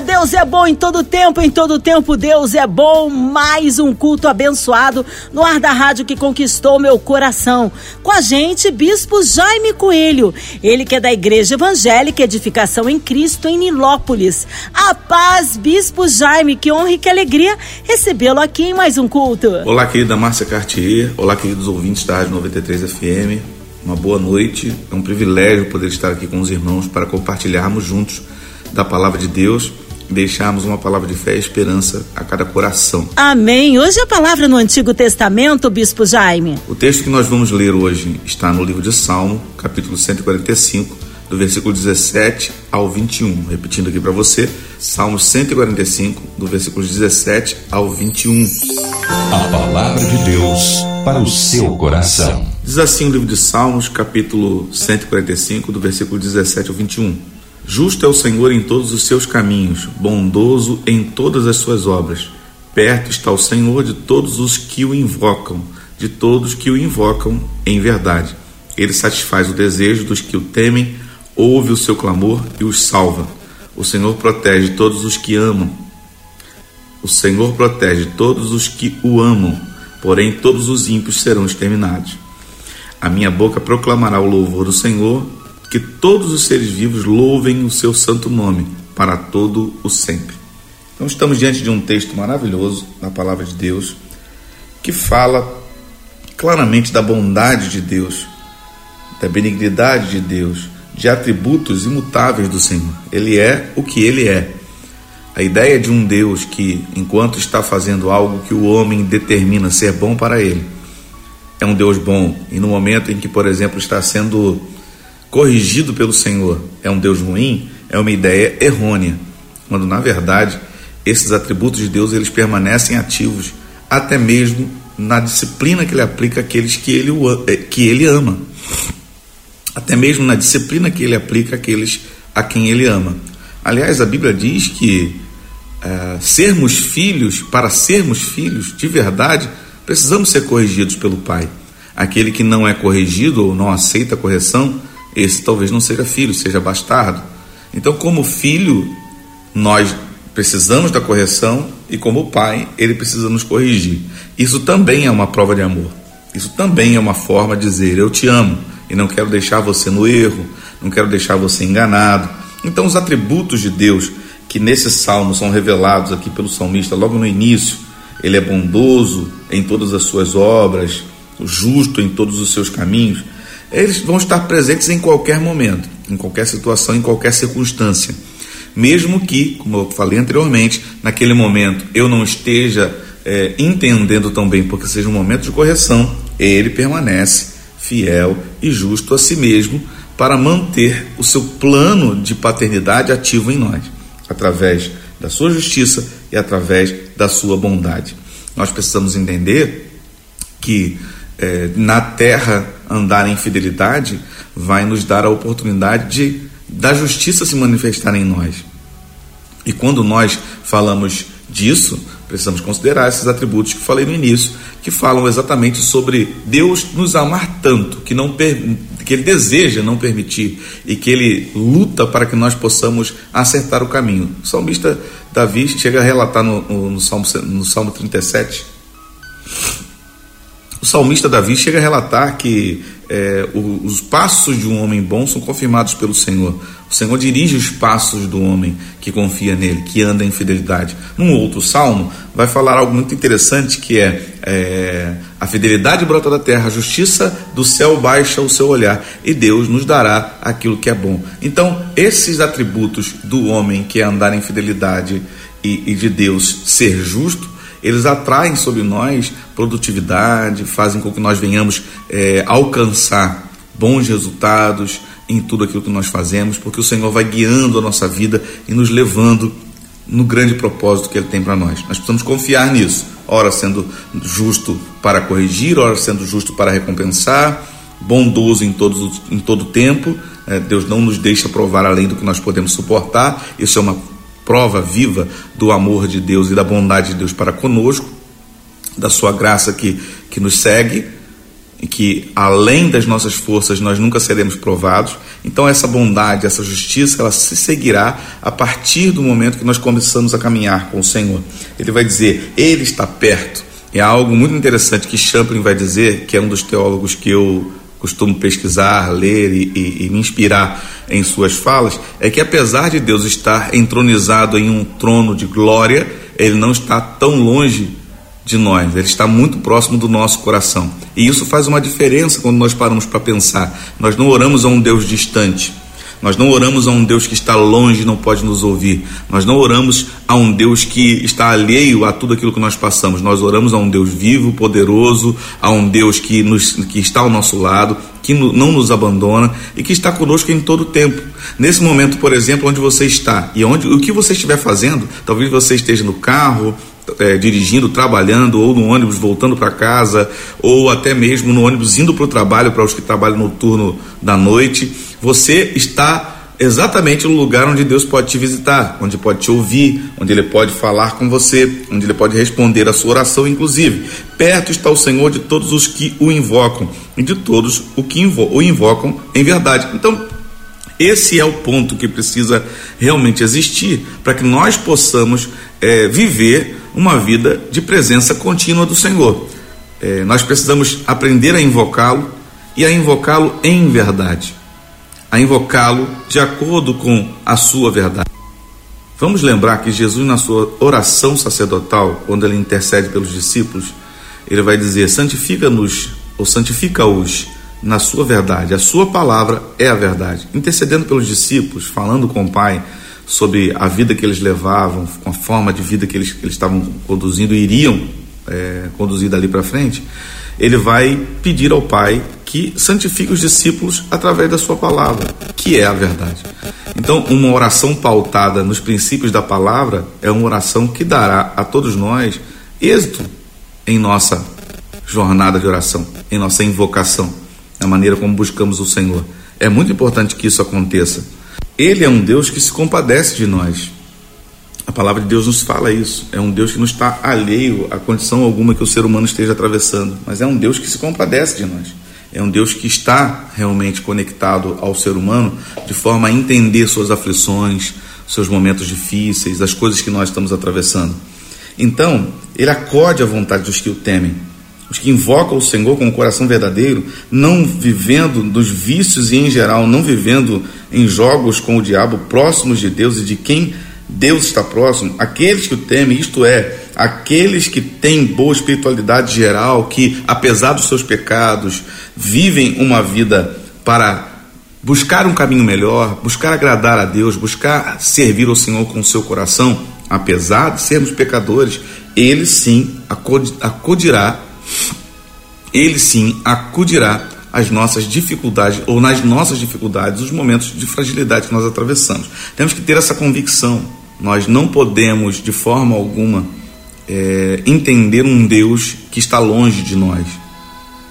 Deus é bom em todo tempo, em todo tempo Deus é bom. Mais um culto abençoado no ar da rádio que conquistou meu coração. Com a gente, Bispo Jaime Coelho, ele que é da Igreja Evangélica Edificação em Cristo em Nilópolis. A paz, Bispo Jaime, que honra e que alegria recebê-lo aqui em mais um culto. Olá, querida Márcia Cartier, olá, queridos ouvintes da Rádio 93 FM. Uma boa noite, é um privilégio poder estar aqui com os irmãos para compartilharmos juntos da palavra de Deus deixarmos uma palavra de fé e esperança a cada coração. Amém. Hoje a palavra no Antigo Testamento, Bispo Jaime. O texto que nós vamos ler hoje está no livro de Salmo, capítulo 145, do versículo 17 ao 21. Repetindo aqui para você, Salmo 145, do versículo 17 ao 21. A palavra de Deus para o seu coração. Diz assim o livro de Salmos, capítulo 145, do versículo 17 ao 21. Justo é o Senhor em todos os seus caminhos, bondoso em todas as suas obras. Perto está o Senhor de todos os que o invocam, de todos que o invocam em verdade. Ele satisfaz o desejo dos que o temem, ouve o seu clamor e os salva. O Senhor protege todos os que amam. O Senhor protege todos os que o amam, porém todos os ímpios serão exterminados. A minha boca proclamará o louvor do Senhor que todos os seres vivos louvem o seu santo nome para todo o sempre. Então estamos diante de um texto maravilhoso na palavra de Deus que fala claramente da bondade de Deus, da benignidade de Deus, de atributos imutáveis do Senhor. Ele é o que ele é. A ideia de um Deus que, enquanto está fazendo algo que o homem determina ser bom para ele, é um Deus bom. E no momento em que, por exemplo, está sendo corrigido pelo Senhor é um Deus ruim, é uma ideia errônea, quando na verdade esses atributos de Deus eles permanecem ativos até mesmo na disciplina que ele aplica àqueles que ele, eh, que ele ama. Até mesmo na disciplina que ele aplica àqueles a quem ele ama. Aliás, a Bíblia diz que é, sermos filhos, para sermos filhos de verdade, precisamos ser corrigidos pelo Pai. Aquele que não é corrigido ou não aceita a correção, esse talvez não seja filho, seja bastardo. Então, como filho, nós precisamos da correção e como pai, ele precisa nos corrigir. Isso também é uma prova de amor. Isso também é uma forma de dizer eu te amo e não quero deixar você no erro, não quero deixar você enganado. Então, os atributos de Deus que nesse salmo são revelados aqui pelo salmista logo no início, ele é bondoso em todas as suas obras, justo em todos os seus caminhos eles vão estar presentes em qualquer momento, em qualquer situação, em qualquer circunstância. Mesmo que, como eu falei anteriormente, naquele momento eu não esteja é, entendendo tão bem, porque seja um momento de correção, ele permanece fiel e justo a si mesmo para manter o seu plano de paternidade ativo em nós, através da sua justiça e através da sua bondade. Nós precisamos entender que é, na terra andar em fidelidade vai nos dar a oportunidade de da justiça se manifestar em nós. E quando nós falamos disso, precisamos considerar esses atributos que falei no início, que falam exatamente sobre Deus nos amar tanto, que não que ele deseja não permitir e que ele luta para que nós possamos acertar o caminho. O salmista Davi chega a relatar no, no, no Salmo, no Salmo 37 o salmista Davi chega a relatar que é, os passos de um homem bom são confirmados pelo Senhor. O Senhor dirige os passos do homem que confia nele, que anda em fidelidade. Num outro salmo, vai falar algo muito interessante que é, é a fidelidade brota da terra, a justiça do céu baixa o seu olhar e Deus nos dará aquilo que é bom. Então, esses atributos do homem que é andar em fidelidade e, e de Deus ser justo eles atraem sobre nós produtividade, fazem com que nós venhamos é, alcançar bons resultados em tudo aquilo que nós fazemos, porque o Senhor vai guiando a nossa vida e nos levando no grande propósito que Ele tem para nós. Nós precisamos confiar nisso, ora sendo justo para corrigir, ora sendo justo para recompensar, bondoso em, todos, em todo tempo. É, Deus não nos deixa provar além do que nós podemos suportar. Isso é uma prova viva do amor de Deus e da bondade de Deus para conosco, da sua graça que, que nos segue, e que além das nossas forças nós nunca seremos provados. Então essa bondade, essa justiça, ela se seguirá a partir do momento que nós começamos a caminhar com o Senhor. Ele vai dizer: Ele está perto. É algo muito interessante que Champlin vai dizer, que é um dos teólogos que eu costumo pesquisar, ler e, e, e, me inspirar em suas falas, é que apesar de Deus estar entronizado em um trono de glória, ele não está tão longe de nós, ele está muito próximo do nosso coração. E isso faz uma diferença quando nós paramos para pensar. Nós não oramos a um Deus distante. Nós não oramos a um Deus que está longe e não pode nos ouvir. Nós não oramos a um Deus que está alheio a tudo aquilo que nós passamos. Nós oramos a um Deus vivo, poderoso, a um Deus que, nos, que está ao nosso lado, que não nos abandona e que está conosco em todo o tempo. Nesse momento, por exemplo, onde você está e onde o que você estiver fazendo, talvez você esteja no carro, é, dirigindo, trabalhando, ou no ônibus voltando para casa, ou até mesmo no ônibus indo para o trabalho, para os que trabalham no turno da noite, você está exatamente no lugar onde Deus pode te visitar, onde pode te ouvir, onde Ele pode falar com você, onde Ele pode responder a sua oração, inclusive. Perto está o Senhor de todos os que o invocam e de todos o que o invocam em verdade. Então, esse é o ponto que precisa realmente existir para que nós possamos é, viver uma vida de presença contínua do Senhor. É, nós precisamos aprender a invocá-lo e a invocá-lo em verdade, a invocá-lo de acordo com a sua verdade. Vamos lembrar que Jesus, na sua oração sacerdotal, quando ele intercede pelos discípulos, ele vai dizer: santifica-nos ou santifica-os na sua verdade. A sua palavra é a verdade. Intercedendo pelos discípulos, falando com o Pai sobre a vida que eles levavam, com a forma de vida que eles, que eles estavam conduzindo iriam é, conduzir dali para frente, ele vai pedir ao Pai que santifique os discípulos através da sua palavra, que é a verdade. Então, uma oração pautada nos princípios da palavra é uma oração que dará a todos nós êxito em nossa jornada de oração, em nossa invocação, na maneira como buscamos o Senhor. É muito importante que isso aconteça. Ele é um Deus que se compadece de nós. A palavra de Deus nos fala isso. É um Deus que não está alheio à condição alguma que o ser humano esteja atravessando, mas é um Deus que se compadece de nós. É um Deus que está realmente conectado ao ser humano de forma a entender suas aflições, seus momentos difíceis, as coisas que nós estamos atravessando. Então, ele acorde à vontade dos que o temem os que invocam o Senhor com o coração verdadeiro, não vivendo dos vícios e, em geral, não vivendo em jogos com o diabo próximos de Deus e de quem Deus está próximo, aqueles que o temem, isto é, aqueles que têm boa espiritualidade geral, que, apesar dos seus pecados, vivem uma vida para buscar um caminho melhor, buscar agradar a Deus, buscar servir ao Senhor com o seu coração, apesar de sermos pecadores, ele sim acudirá ele sim acudirá às nossas dificuldades ou nas nossas dificuldades, os momentos de fragilidade que nós atravessamos. Temos que ter essa convicção. Nós não podemos, de forma alguma, é, entender um Deus que está longe de nós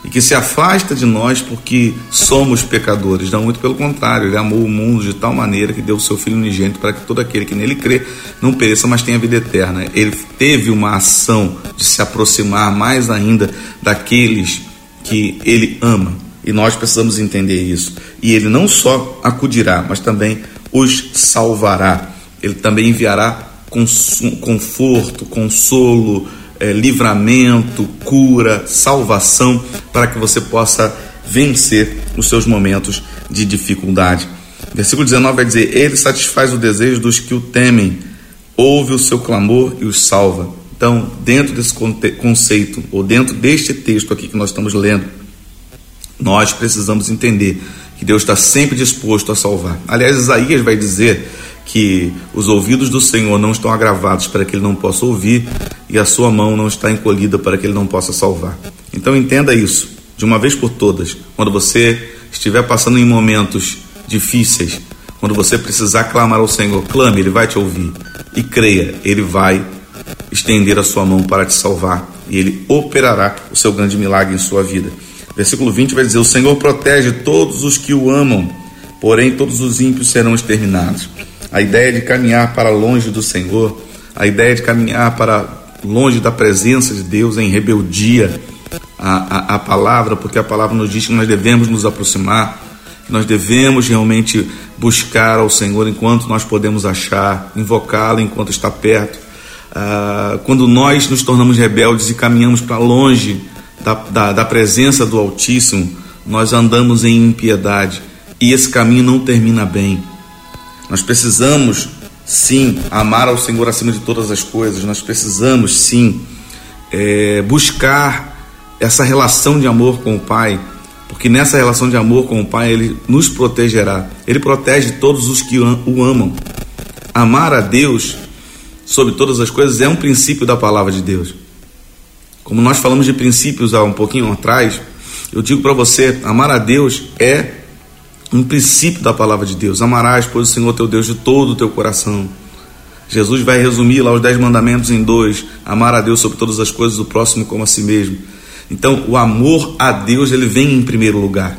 e que se afasta de nós porque somos pecadores. Não, muito pelo contrário, ele amou o mundo de tal maneira que deu o seu Filho unigênito para que todo aquele que nele crê não pereça, mas tenha vida eterna. Ele teve uma ação de se aproximar mais ainda daqueles que ele ama. E nós precisamos entender isso. E ele não só acudirá, mas também os salvará. Ele também enviará conforto, consolo, é, livramento, cura, salvação, para que você possa vencer os seus momentos de dificuldade. Versículo 19 vai dizer: Ele satisfaz o desejo dos que o temem, ouve o seu clamor e os salva. Então, dentro desse conceito, ou dentro deste texto aqui que nós estamos lendo, nós precisamos entender que Deus está sempre disposto a salvar. Aliás, Isaías vai dizer que os ouvidos do Senhor não estão agravados para que ele não possa ouvir e a sua mão não está encolhida para que ele não possa salvar. Então entenda isso, de uma vez por todas, quando você estiver passando em momentos difíceis, quando você precisar clamar ao Senhor, clame, ele vai te ouvir e creia, ele vai estender a sua mão para te salvar e ele operará o seu grande milagre em sua vida. Versículo 20 vai dizer: O Senhor protege todos os que o amam, porém todos os ímpios serão exterminados. A ideia de caminhar para longe do Senhor, a ideia de caminhar para longe da presença de Deus em rebeldia à, à, à palavra, porque a palavra nos diz que nós devemos nos aproximar, que nós devemos realmente buscar ao Senhor enquanto nós podemos achar, invocá-lo enquanto está perto. Ah, quando nós nos tornamos rebeldes e caminhamos para longe da, da, da presença do Altíssimo, nós andamos em impiedade e esse caminho não termina bem. Nós precisamos sim amar ao Senhor acima de todas as coisas, nós precisamos sim é, buscar essa relação de amor com o Pai, porque nessa relação de amor com o Pai Ele nos protegerá, Ele protege todos os que o amam. Amar a Deus sobre todas as coisas é um princípio da palavra de Deus. Como nós falamos de princípios há um pouquinho atrás, eu digo para você: amar a Deus é um princípio da palavra de Deus. Amarás, pois, o Senhor teu Deus de todo o teu coração. Jesus vai resumir lá os dez mandamentos em dois: amar a Deus sobre todas as coisas, o próximo como a si mesmo. Então, o amor a Deus ele vem em primeiro lugar.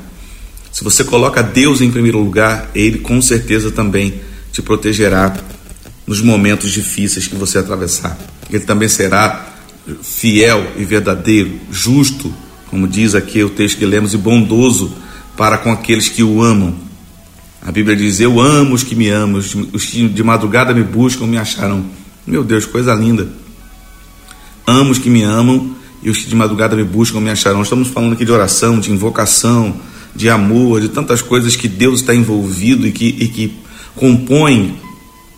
Se você coloca Deus em primeiro lugar, Ele com certeza também te protegerá nos momentos difíceis que você atravessar. Ele também será fiel e verdadeiro, justo, como diz aqui o texto que lemos, e bondoso para com aqueles que o amam. A Bíblia diz: Eu amo os que me amam, os que de madrugada me buscam me acharão. Meu Deus, coisa linda. Amo os que me amam e os que de madrugada me buscam me acharão. Estamos falando aqui de oração, de invocação, de amor, de tantas coisas que Deus está envolvido e que, e que compõem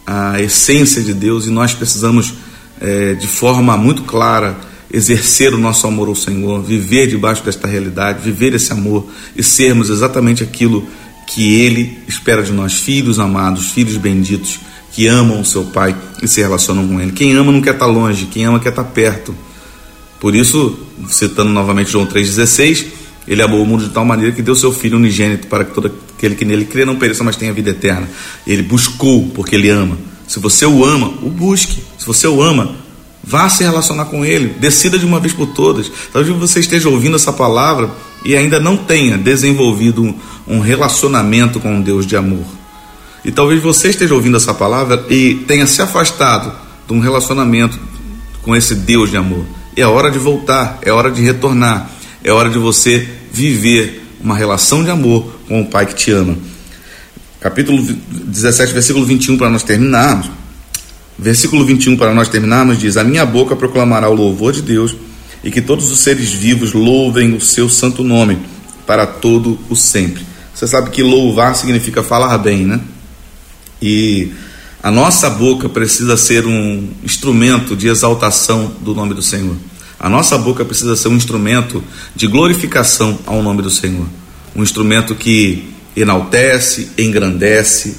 a essência de Deus e nós precisamos é, de forma muito clara, exercer o nosso amor ao Senhor, viver debaixo desta realidade, viver esse amor e sermos exatamente aquilo que Ele espera de nós, filhos amados, filhos benditos, que amam o seu Pai e se relacionam com Ele. Quem ama não quer estar longe, quem ama quer estar perto. Por isso, citando novamente João 3,16, ele amou o mundo de tal maneira que deu seu Filho unigênito para que todo aquele que nele crê não pereça, mas tenha vida eterna. Ele buscou porque ele ama. Se você o ama, o busque. Se você o ama, vá se relacionar com ele. Decida de uma vez por todas. Talvez você esteja ouvindo essa palavra e ainda não tenha desenvolvido um relacionamento com um Deus de amor. E talvez você esteja ouvindo essa palavra e tenha se afastado de um relacionamento com esse Deus de amor. E é hora de voltar, é hora de retornar, é hora de você viver uma relação de amor com o Pai que te ama capítulo 17, versículo 21, para nós terminarmos. Versículo 21, para nós terminarmos, diz: A minha boca proclamará o louvor de Deus, e que todos os seres vivos louvem o seu santo nome para todo o sempre. Você sabe que louvar significa falar bem, né? E a nossa boca precisa ser um instrumento de exaltação do nome do Senhor. A nossa boca precisa ser um instrumento de glorificação ao nome do Senhor. Um instrumento que enaltece, engrandece,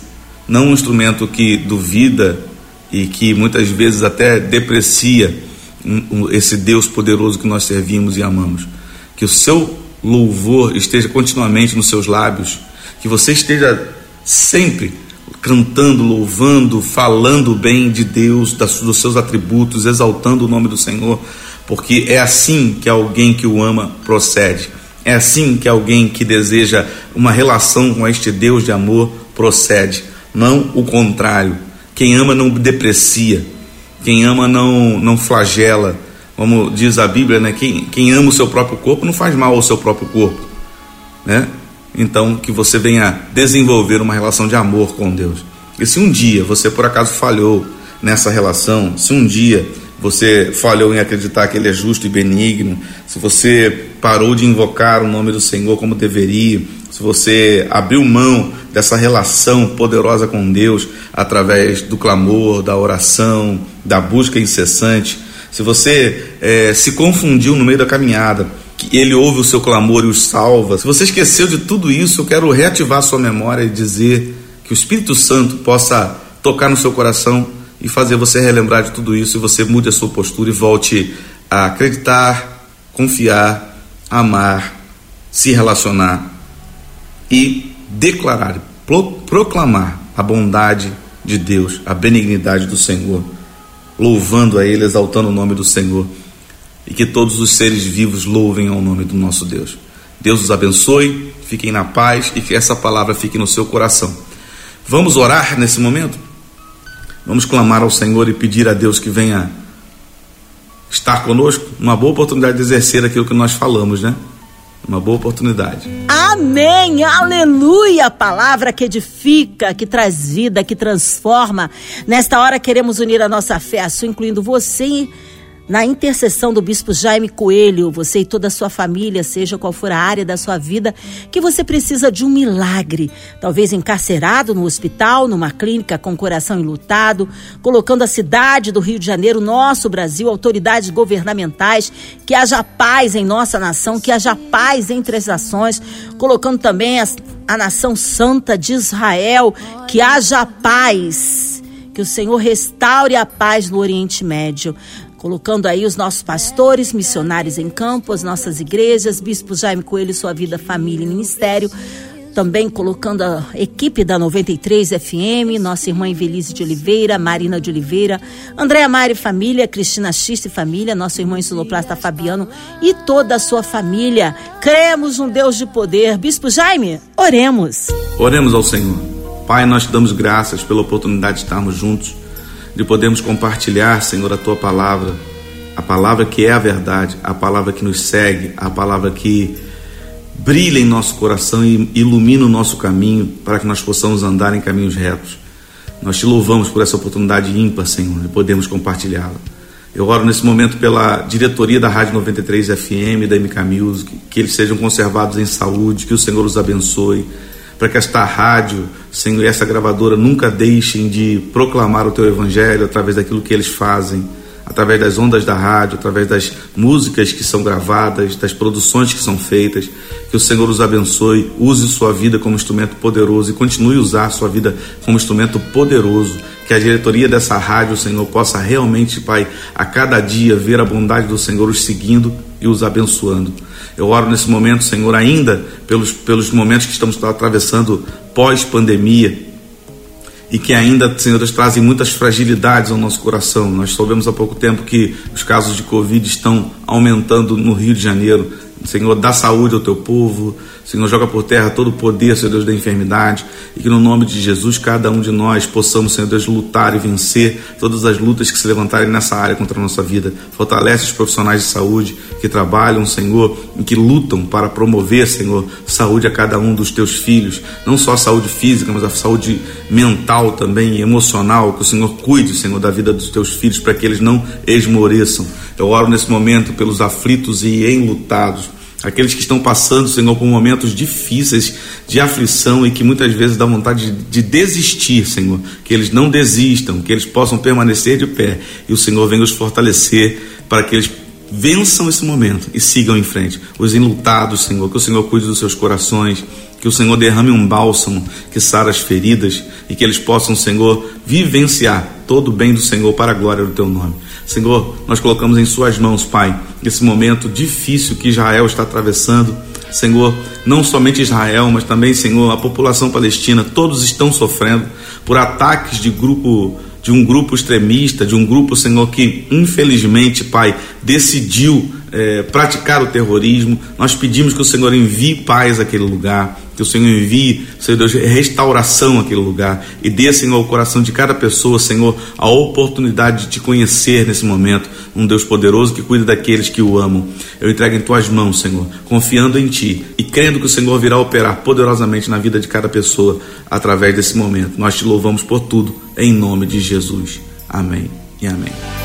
não um instrumento que duvida e que muitas vezes até deprecia esse Deus poderoso que nós servimos e amamos. Que o seu louvor esteja continuamente nos seus lábios, que você esteja sempre cantando, louvando, falando bem de Deus, dos seus atributos, exaltando o nome do Senhor, porque é assim que alguém que o ama procede. É assim que alguém que deseja uma relação com este Deus de amor procede, não o contrário. Quem ama não deprecia, quem ama não, não flagela. Como diz a Bíblia, né? quem, quem ama o seu próprio corpo não faz mal ao seu próprio corpo. Né? Então, que você venha desenvolver uma relação de amor com Deus. E se um dia você por acaso falhou nessa relação, se um dia você falhou em acreditar que Ele é justo e benigno, se você parou de invocar o nome do Senhor como deveria, se você abriu mão dessa relação poderosa com Deus através do clamor, da oração, da busca incessante, se você é, se confundiu no meio da caminhada, que Ele ouve o seu clamor e o salva, se você esqueceu de tudo isso, eu quero reativar sua memória e dizer que o Espírito Santo possa tocar no seu coração e fazer você relembrar de tudo isso e você mude a sua postura e volte a acreditar, confiar, amar, se relacionar e declarar, proclamar a bondade de Deus, a benignidade do Senhor, louvando a Ele, exaltando o nome do Senhor e que todos os seres vivos louvem ao nome do nosso Deus. Deus os abençoe, fiquem na paz e que essa palavra fique no seu coração. Vamos orar nesse momento? Vamos clamar ao Senhor e pedir a Deus que venha estar conosco. Uma boa oportunidade de exercer aquilo que nós falamos, né? Uma boa oportunidade. Amém, aleluia! Palavra que edifica, que traz vida, que transforma. Nesta hora queremos unir a nossa fé a sua, incluindo você na intercessão do bispo Jaime Coelho, você e toda a sua família, seja qual for a área da sua vida, que você precisa de um milagre. Talvez encarcerado no hospital, numa clínica com coração enlutado, colocando a cidade do Rio de Janeiro, nosso Brasil, autoridades governamentais, que haja paz em nossa nação, que haja paz entre as nações, colocando também a, a nação santa de Israel, que haja paz. Que o Senhor restaure a paz no Oriente Médio colocando aí os nossos pastores, missionários em campo, as nossas igrejas, Bispo Jaime Coelho, sua vida, família e ministério. Também colocando a equipe da 93 FM, nossa irmã Invelise de Oliveira, Marina de Oliveira, Andréa Mari Família, Cristina Xiste Família, nosso irmão Insuloplasta Fabiano e toda a sua família. Cremos um Deus de poder. Bispo Jaime, oremos. Oremos ao Senhor. Pai, nós te damos graças pela oportunidade de estarmos juntos de podermos compartilhar, Senhor, a tua palavra, a palavra que é a verdade, a palavra que nos segue, a palavra que brilha em nosso coração e ilumina o nosso caminho para que nós possamos andar em caminhos retos. Nós te louvamos por essa oportunidade ímpar, Senhor, de podermos compartilhá-la. Eu oro nesse momento pela diretoria da Rádio 93 FM, da MK Music, que eles sejam conservados em saúde, que o Senhor os abençoe para que esta rádio, Senhor, e essa gravadora nunca deixem de proclamar o teu evangelho através daquilo que eles fazem, através das ondas da rádio, através das músicas que são gravadas, das produções que são feitas. Que o Senhor os abençoe, use sua vida como instrumento poderoso e continue a usar sua vida como instrumento poderoso. Que a diretoria dessa rádio, Senhor, possa realmente, Pai, a cada dia ver a bondade do Senhor os seguindo e os abençoando. Eu oro nesse momento, Senhor, ainda pelos, pelos momentos que estamos atravessando pós-pandemia e que ainda, Senhor, trazem muitas fragilidades ao nosso coração. Nós soubemos há pouco tempo que os casos de Covid estão aumentando no Rio de Janeiro. Senhor, dá saúde ao teu povo, Senhor, joga por terra todo o poder, Senhor Deus, da enfermidade, e que no nome de Jesus, cada um de nós possamos, Senhor Deus, lutar e vencer todas as lutas que se levantarem nessa área contra a nossa vida. Fortalece os profissionais de saúde que trabalham, Senhor, e que lutam para promover, Senhor, saúde a cada um dos teus filhos, não só a saúde física, mas a saúde mental também e emocional, que o Senhor cuide, Senhor, da vida dos teus filhos para que eles não esmoreçam. Eu oro nesse momento pelos aflitos e enlutados aqueles que estão passando, Senhor, por momentos difíceis de aflição e que muitas vezes dá vontade de, de, desistir, Senhor, que eles não desistam, que eles possam permanecer de pé. E o Senhor venha os fortalecer para que eles vençam esse momento e sigam em frente. Os enlutados, Senhor, que o Senhor cuide dos seus corações, que o Senhor derrame um bálsamo que sara as feridas e que eles possam, Senhor, vivenciar todo o bem do Senhor para a glória do teu nome. Senhor, nós colocamos em Suas mãos, Pai, esse momento difícil que Israel está atravessando. Senhor, não somente Israel, mas também, Senhor, a população palestina, todos estão sofrendo por ataques de grupo de um grupo extremista, de um grupo, Senhor, que infelizmente, Pai, decidiu é, praticar o terrorismo. Nós pedimos que o Senhor envie paz àquele lugar que o Senhor envie, Senhor Deus, restauração àquele lugar e dê, Senhor, ao coração de cada pessoa, Senhor, a oportunidade de te conhecer nesse momento, um Deus poderoso que cuida daqueles que o amam. Eu entrego em tuas mãos, Senhor, confiando em ti e crendo que o Senhor virá operar poderosamente na vida de cada pessoa através desse momento. Nós te louvamos por tudo, em nome de Jesus. Amém e amém.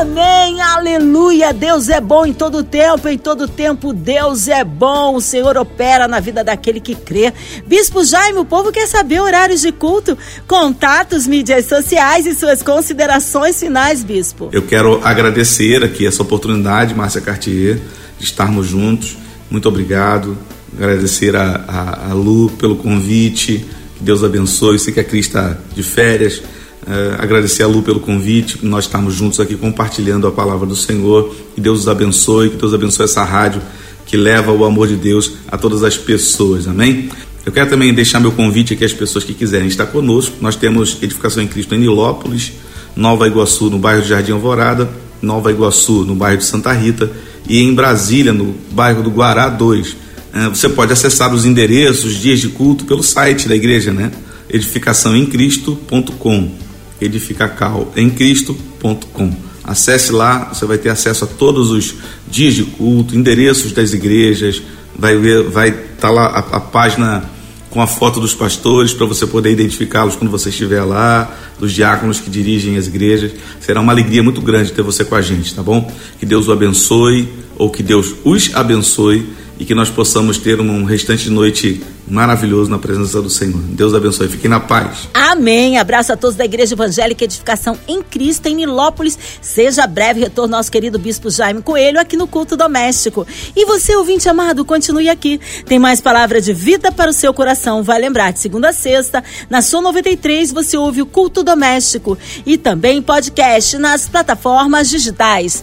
Amém, aleluia. Deus é bom em todo tempo, em todo tempo Deus é bom. O Senhor opera na vida daquele que crê. Bispo Jaime, o povo quer saber horários de culto, contatos, mídias sociais e suas considerações finais, Bispo. Eu quero agradecer aqui essa oportunidade, Márcia Cartier, de estarmos juntos. Muito obrigado. Agradecer a, a, a Lu pelo convite. Que Deus abençoe. Sei que a Cris está de férias é, agradecer a Lu pelo convite, nós estamos juntos aqui compartilhando a palavra do Senhor. Que Deus os abençoe, que Deus abençoe essa rádio que leva o amor de Deus a todas as pessoas. Amém? Eu quero também deixar meu convite aqui às pessoas que quiserem estar conosco. Nós temos Edificação em Cristo em Nilópolis, Nova Iguaçu, no bairro de Jardim Alvorada, Nova Iguaçu, no bairro de Santa Rita, e em Brasília, no bairro do Guará 2. É, você pode acessar os endereços, dias de culto, pelo site da igreja, né? edificaçãoemcristo.com. edificacalemcristo.com. Acesse lá, você vai ter acesso a todos os dias de culto, endereços das igrejas, vai ver, vai estar tá lá a, a página com a foto dos pastores para você poder identificá-los quando você estiver lá, dos diáconos que dirigem as igrejas. Será uma alegria muito grande ter você com a gente, tá bom? Que Deus o abençoe ou que Deus os abençoe e que nós possamos ter um restante de noite maravilhoso na presença do Senhor. Deus abençoe. Fiquem na paz. Amém. Abraço a todos da Igreja Evangélica Edificação em Cristo, em Nilópolis. Seja breve retorno nosso querido Bispo Jaime Coelho aqui no Culto Doméstico. E você, ouvinte amado, continue aqui. Tem mais palavra de vida para o seu coração. Vai lembrar, de segunda a sexta, na sua 93, você ouve o Culto Doméstico e também podcast nas plataformas digitais